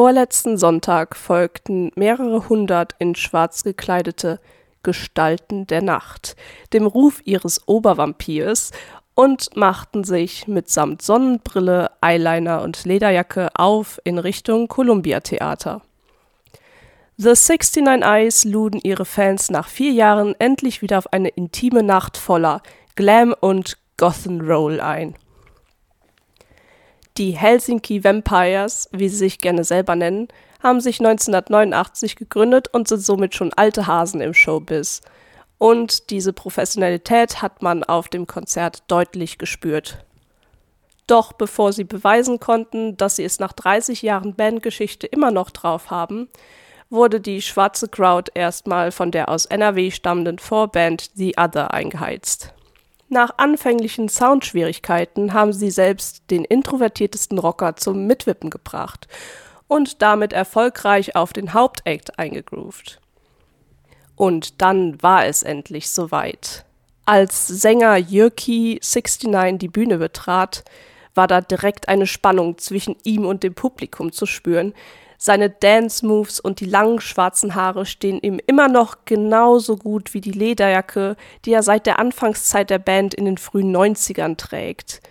vorletzten Sonntag folgten mehrere hundert in schwarz gekleidete Gestalten der Nacht, dem Ruf ihres Obervampirs und machten sich mitsamt Sonnenbrille, Eyeliner und Lederjacke auf in Richtung Columbia Theater. The 69 Eyes luden ihre Fans nach vier Jahren endlich wieder auf eine intime Nacht voller Glam und Gothenroll ein. Die Helsinki Vampires, wie sie sich gerne selber nennen, haben sich 1989 gegründet und sind somit schon alte Hasen im Showbiz. Und diese Professionalität hat man auf dem Konzert deutlich gespürt. Doch bevor sie beweisen konnten, dass sie es nach 30 Jahren Bandgeschichte immer noch drauf haben, wurde die schwarze Crowd erstmal von der aus NRW stammenden Vorband The Other eingeheizt. Nach anfänglichen Soundschwierigkeiten haben sie selbst den introvertiertesten Rocker zum Mitwippen gebracht und damit erfolgreich auf den Hauptakt eingegroovt. Und dann war es endlich soweit. Als Sänger Jürki 69 die Bühne betrat, war da direkt eine Spannung zwischen ihm und dem Publikum zu spüren. Seine Dance-Moves und die langen schwarzen Haare stehen ihm immer noch genauso gut wie die Lederjacke, die er seit der Anfangszeit der Band in den frühen 90ern trägt.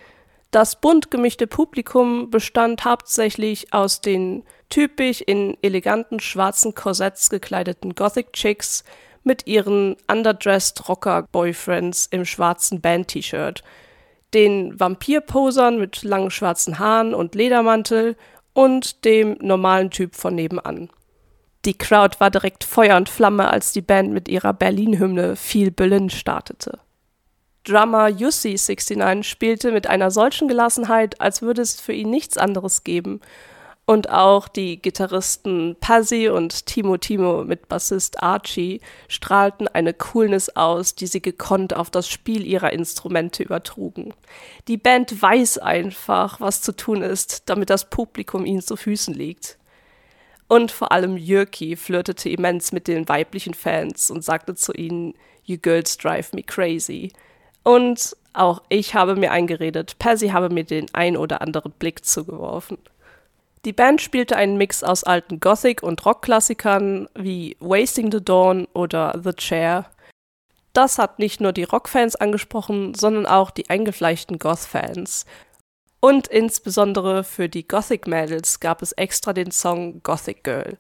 Das bunt gemischte Publikum bestand hauptsächlich aus den typisch in eleganten schwarzen Korsetts gekleideten Gothic Chicks mit ihren underdressed Rocker Boyfriends im schwarzen Band-T-Shirt, den Vampirposern mit langen schwarzen Haaren und Ledermantel und dem normalen Typ von nebenan. Die Crowd war direkt Feuer und Flamme, als die Band mit ihrer Berlin-Hymne Viel Berlin startete. Drummer Yussi69 spielte mit einer solchen Gelassenheit, als würde es für ihn nichts anderes geben und auch die Gitarristen Pazzi und Timo Timo mit Bassist Archie strahlten eine Coolness aus, die sie gekonnt auf das Spiel ihrer Instrumente übertrugen. Die Band weiß einfach, was zu tun ist, damit das Publikum ihnen zu Füßen liegt. Und vor allem Jürki flirtete immens mit den weiblichen Fans und sagte zu ihnen, You girls drive me crazy. Und auch ich habe mir eingeredet, Pazzi habe mir den ein oder anderen Blick zugeworfen. Die Band spielte einen Mix aus alten Gothic- und Rockklassikern wie Wasting the Dawn oder The Chair. Das hat nicht nur die Rockfans angesprochen, sondern auch die eingefleischten Goth-Fans. Und insbesondere für die Gothic-Mädels gab es extra den Song Gothic Girl.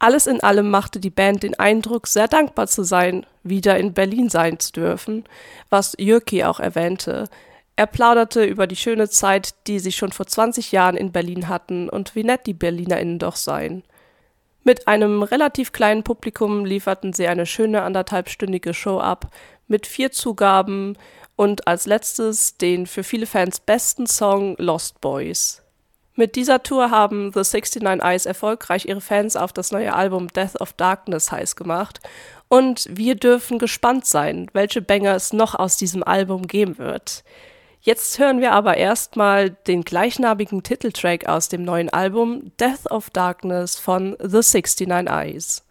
Alles in allem machte die Band den Eindruck, sehr dankbar zu sein, wieder in Berlin sein zu dürfen, was Jürki auch erwähnte, er plauderte über die schöne Zeit, die sie schon vor 20 Jahren in Berlin hatten und wie nett die BerlinerInnen doch seien. Mit einem relativ kleinen Publikum lieferten sie eine schöne anderthalbstündige Show ab, mit vier Zugaben und als letztes den für viele Fans besten Song Lost Boys. Mit dieser Tour haben The 69 Eyes erfolgreich ihre Fans auf das neue Album Death of Darkness heiß gemacht und wir dürfen gespannt sein, welche Banger es noch aus diesem Album geben wird. Jetzt hören wir aber erstmal den gleichnamigen Titeltrack aus dem neuen Album Death of Darkness von The 69 Eyes.